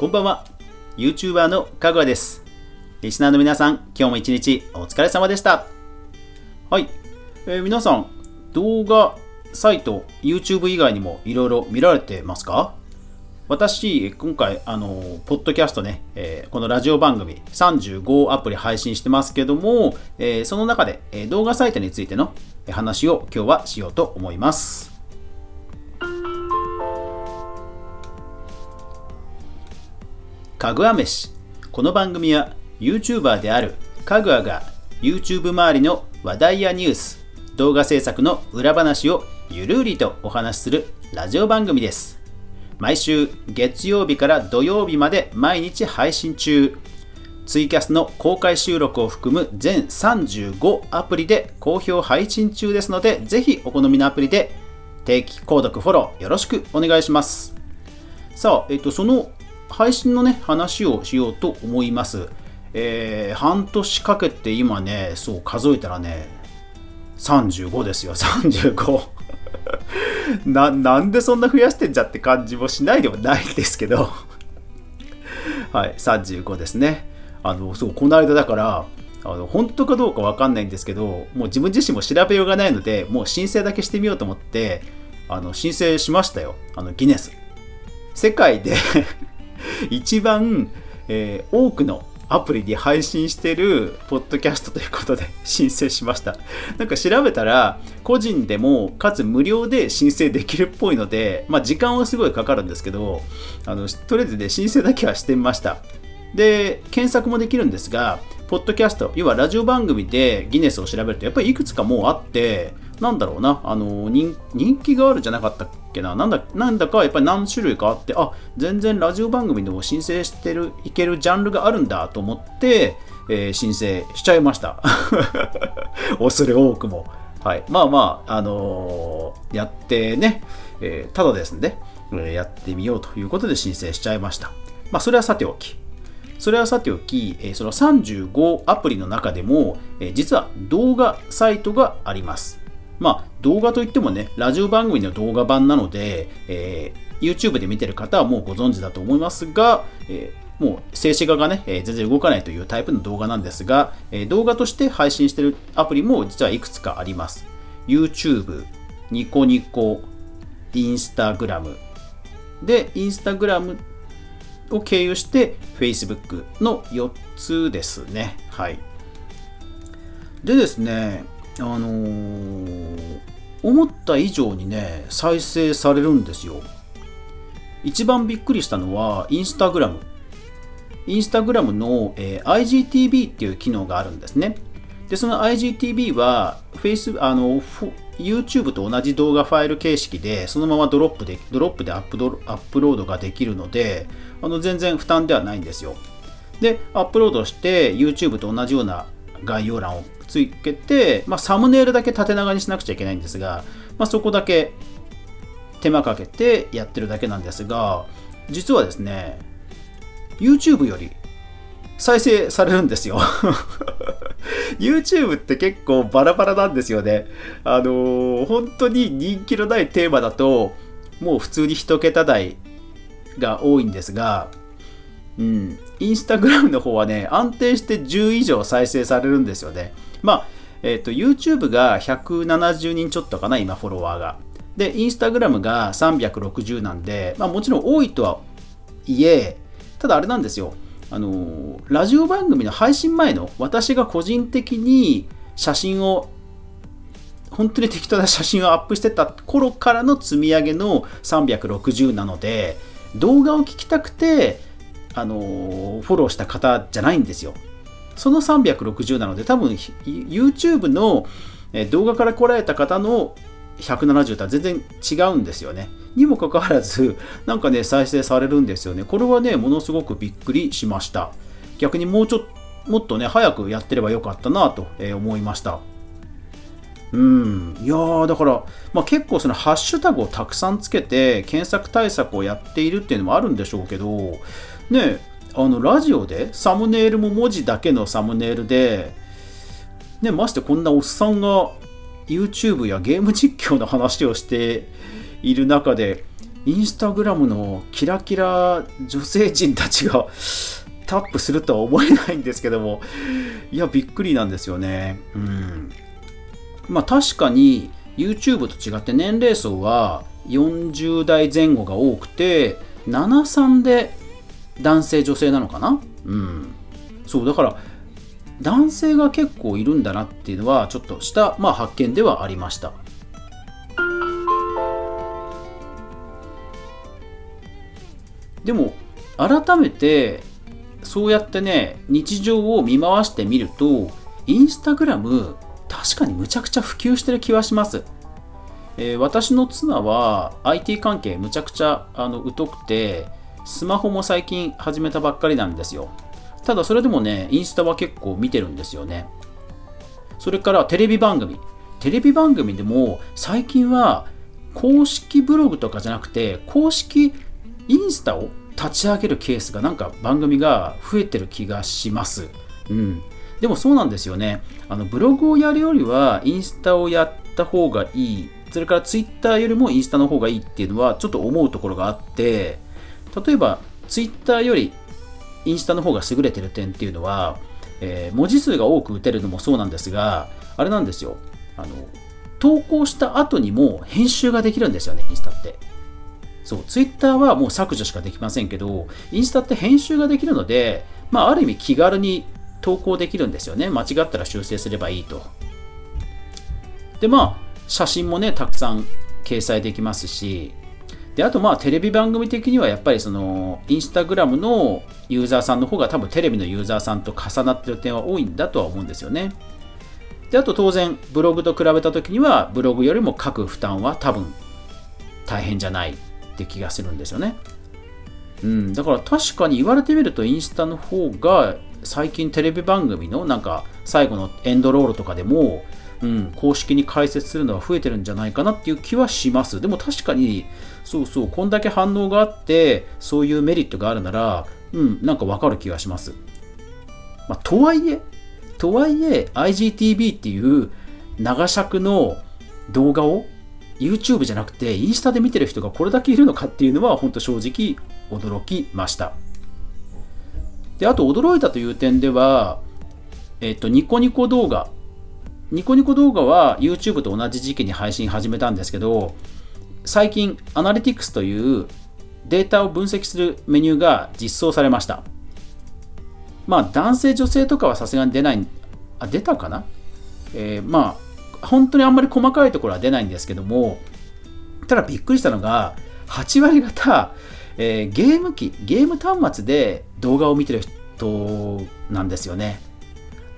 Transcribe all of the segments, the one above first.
こんばんは。YouTuber のかぐわです。リスナーの皆さん今日も一日お疲れ様でした。はい、えー、皆さん動画サイト YouTube 以外にもいろいろ見られてますか？私、今回、あの、ポッドキャストね、えー、このラジオ番組35アプリ配信してますけども、えー、その中で、えー、動画サイトについての話を今日はしようと思います。かぐわ飯。この番組は YouTuber であるかぐわが YouTube 周りの話題やニュース、動画制作の裏話をゆるりとお話しするラジオ番組です。毎週月曜日から土曜日まで毎日配信中。ツイキャスの公開収録を含む全35アプリで好評配信中ですので、ぜひお好みのアプリで定期購読、フォローよろしくお願いします。さあ、えっと、その配信のね、話をしようと思います。えー、半年かけて今ね、そう数えたらね、35ですよ、35。な、なんでそんな増やしてんじゃって感じもしないでもないんですけどはい、35ですね。あの、そう、この間だから、あの本当かどうかわかんないんですけど、もう自分自身も調べようがないので、もう申請だけしてみようと思って、あの申請しましたよ。あのギネス。世界で 一番、えー、多くのアプリに配信してるポッドキャストということで申請しました。なんか調べたら、個人でもかつ無料で申請できるっぽいので、まあ時間はすごいかかるんですけど、あのとりあえずね、申請だけはしてみました。で、検索もできるんですが、ポッドキャスト、要はラジオ番組でギネスを調べると、やっぱりいくつかもうあって、なんだろうな、あの人気があるじゃなかったっけな、なんだなんだかやっぱり何種類かあって、あ全然ラジオ番組でも申請してる、いけるジャンルがあるんだと思って、えー、申請しちゃいました。恐れ多くも。はい、まあまあ、あのー、やってね、えー、ただですね、えやってみようということで申請しちゃいました。まあ、それはさておき。それはさておき、えその35アプリの中でも、え実は動画サイトがあります。まあ、動画といってもね、ラジオ番組の動画版なので、えー、YouTube で見てる方はもうご存知だと思いますが、えー、もう静止画がね、えー、全然動かないというタイプの動画なんですが、え動画として配信してるアプリも実はいくつかあります。YouTube、ニコニコ、Instagram。で、Instagram を経由して Facebook の4つですね。はい。でですね、あのー、思った以上にね、再生されるんですよ。一番びっくりしたのは、インスタグラム。インスタグラムの、えー、IGTV っていう機能があるんですね。で、その IGTV は、Facebook、あの、YouTube と同じ動画ファイル形式で、そのままドロップで、ドロップでアップドアップロードができるので、あの全然負担ではないんですよ。で、アップロードして、YouTube と同じような概要欄をつけて、まあ、サムネイルだけ縦長にしなくちゃいけないんですが、まあ、そこだけ手間かけてやってるだけなんですが、実はですね、YouTube より再生されるんですよ YouTube って結構バラバラなんですよね。あのー、本当に人気のないテーマだと、もう普通に1桁台が多いんですが、うん、インスタグラムの方はね、安定して10以上再生されるんですよね。まあ、えっ、ー、と、YouTube が170人ちょっとかな、今、フォロワーが。で、インスタグラムが360なんで、まあ、もちろん多いとはいえ、ただあれなんですよ。あの、ラジオ番組の配信前の私が個人的に写真を本当に適当な写真をアップしてた頃からの積み上げの360なので動画を聞きたくてあのフォローした方じゃないんですよその360なので多分 YouTube の動画から来られた方の170とは全然違うんですよね。にもかかわらず、なんかね、再生されるんですよね。これはね、ものすごくびっくりしました。逆にもうちょっと、もっとね、早くやってればよかったなと思いました。うん、いやーだから、まあ、結構そのハッシュタグをたくさんつけて検索対策をやっているっていうのもあるんでしょうけどねあのラジオでサムネイルも文字だけのサムネイルで、ね、ましてこんなおっさんが YouTube やゲーム実況の話をしている中でインスタグラムのキラキラ女性陣たちがタップするとは思えないんですけどもいやびっくりなんですよね。うん。まあ確かに YouTube と違って年齢層は40代前後が多くて73で男性女性なのかな？うん。そうだから男性が結構いるんだなっていうのはちょっとした、まあ、発見ではありました。でも改めてそうやってね日常を見回してみるとインスタグラム確かにむちゃくちゃ普及してる気はします、えー、私の妻は IT 関係むちゃくちゃあの疎くてスマホも最近始めたばっかりなんですよただそれでもねインスタは結構見てるんですよねそれからテレビ番組テレビ番組でも最近は公式ブログとかじゃなくて公式インスタを立ち上げるケースがなんか番組が増えてる気がします。うん。でもそうなんですよね。あのブログをやるよりはインスタをやった方がいい。それからツイッターよりもインスタの方がいいっていうのはちょっと思うところがあって、例えばツイッターよりインスタの方が優れてる点っていうのは、えー、文字数が多く打てるのもそうなんですが、あれなんですよ。あの投稿した後にも編集ができるんですよね、インスタって。そう、ツイッターはもう削除しかできませんけど、インスタって編集ができるので、まあ、ある意味気軽に投稿できるんですよね。間違ったら修正すればいいと。で、まあ、写真もね、たくさん掲載できますし、で、あとまあ、テレビ番組的にはやっぱりその、インスタグラムのユーザーさんの方が多分テレビのユーザーさんと重なってる点は多いんだとは思うんですよね。で、あと当然、ブログと比べた時には、ブログよりも書く負担は多分大変じゃないって気がするんですよね。うん、だから確かに言われてみるとインスタの方が最近テレビ番組のなんか最後のエンドロールとかでも、うん、公式に解説するのは増えてるんじゃないかなっていう気はします。でも確かにそうそうこんだけ反応があってそういうメリットがあるならうんなんかわかる気がします。まあ、とはいえとはいえ IGTV っていう長尺の動画を YouTube じゃなくてインスタで見てる人がこれだけいるのかっていうのは本当正直驚きました。で、あと驚いたという点では、えっと、ニコニコ動画。ニコニコ動画は YouTube と同じ時期に配信始めたんですけど、最近アナリティクスというデータを分析するメニューが実装されました。まあ男性女性とかはさすがに出ない、あ、出たかな？えー、まあ本当にあんまり細かいところは出ないんですけどもただびっくりしたのが8割方、えー、ゲーム機ゲーム端末で動画を見てる人なんですよね。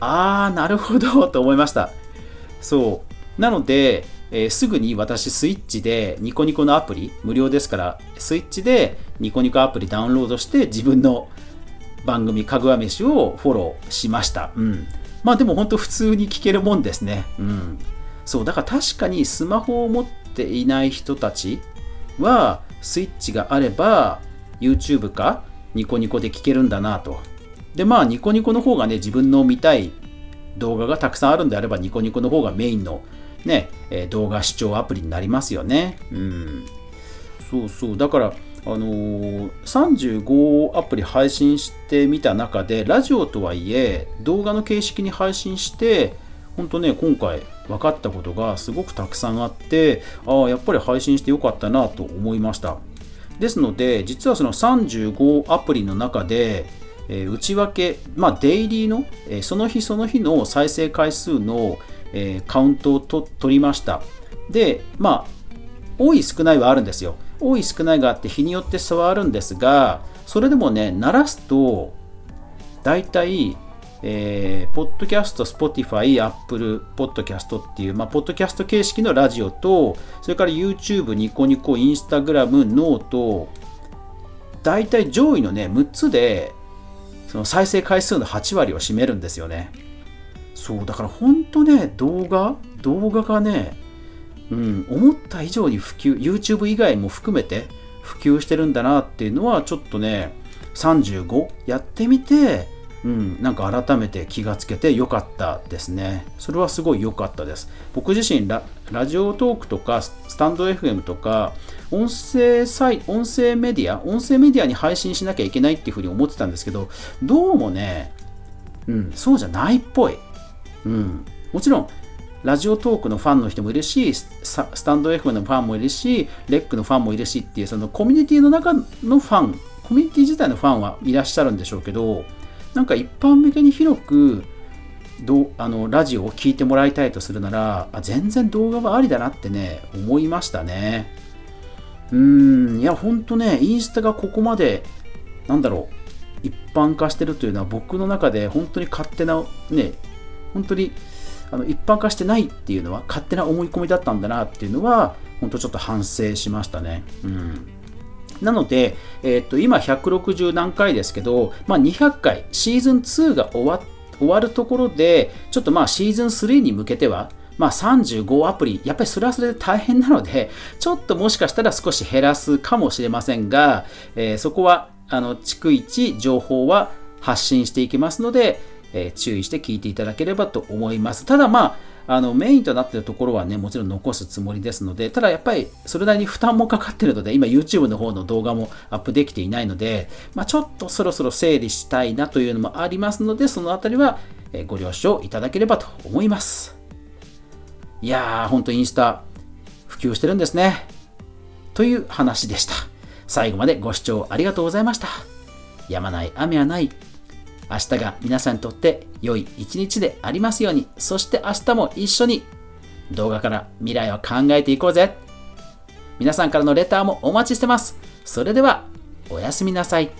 あーなるほどと思いました。そうなので、えー、すぐに私スイッチでニコニコのアプリ無料ですからスイッチでニコニコアプリダウンロードして自分の番組かぐわ飯をフォローしました、うん、まあでも本当普通に聞けるもんですね。うん。そう、だから確かにスマホを持っていない人たちは、スイッチがあれば、YouTube かニコニコで聞けるんだなと。で、まあ、ニコニコの方がね、自分の見たい動画がたくさんあるんであれば、ニコニコの方がメインのね、え動画視聴アプリになりますよね。うん。そうそう。だから、あのー、35アプリ配信してみた中でラジオとはいえ動画の形式に配信して本当ね今回分かったことがすごくたくさんあってああやっぱり配信してよかったなと思いましたですので実はその35アプリの中で、えー、内訳、まあ、デイリーの、え、その日その日の再生回数の、え、カウントをと取りました。でまあ多い少ないはあるんですよ。多い少ないがあって日によって差はあるんですがそれでもね鳴らすと大体えー、ポッドキャスト、 Spotify、Apple、ポッドキャストっていう、まあ、ポッドキャスト形式のラジオと、それから YouTube、ニコニコ、インスタグラム、 note、大体上位のね、6つで、その再生回数の8割を占めるんですよね。そう、だから本当ね、動画動画がね、うん、思った以上に普及 YouTube 以外も含めて普及してるんだなっていうのはちょっとね35やってみて、うん、なんか改めて気がつけてよかったですねそれはすごい良かったです僕自身ラジオトークとかスタンド FM とか音声サイ音声メディア音声メディアに配信しなきゃいけないっていうふうに思ってたんですけどどうもね、うん、そうじゃないっぽい、うん、もちろんラジオトークのファンの人もいるしスタンド FM のファンもいるしレックのファンもいるしっていうそのコミュニティの中のファンコミュニティ自体のファンはいらっしゃるんでしょうけどなんか一般向けに広くどあのラジオを聴いてもらいたいとするならあ全然動画はありだなってね思いましたね。うんいやほんとねインスタがここまでなんだろう一般化してるというのは僕の中で本当に勝手なね本当にあの一般化してないっていうのは勝手な思い込みだったんだなっていうのは本当ちょっと反省しましたね。うん。なので、えー、っと今160何回ですけど、まあ、200回シーズン2が終わっ終わるところで、ちょっとまあシーズン3に向けては、まあ、35アプリ、やっぱりそれはそれで大変なので、ちょっともしかしたら少し減らすかもしれませんが、えー、そこは、あの、逐一情報は発信していきますので、えー、注意して聞いていただければと思います。ただまあ、あのメインとなっているところはね、もちろん残すつもりですので、ただやっぱりそれなりに負担もかかっているので、今 YouTube の方の動画もアップできていないので、まあ、ちょっとそろそろ整理したいなというのもありますので、そのあたりはご了承いただければと思います。いやー、ほんとインスタ普及してるんですね。という話でした。最後までご視聴ありがとうございました。やまない雨はない明日が皆さんにとって良い一日でありますように、そして明日も一緒に動画から未来を考えていこうぜ。皆さんからのレターもお待ちしてます。それでは、おやすみなさい。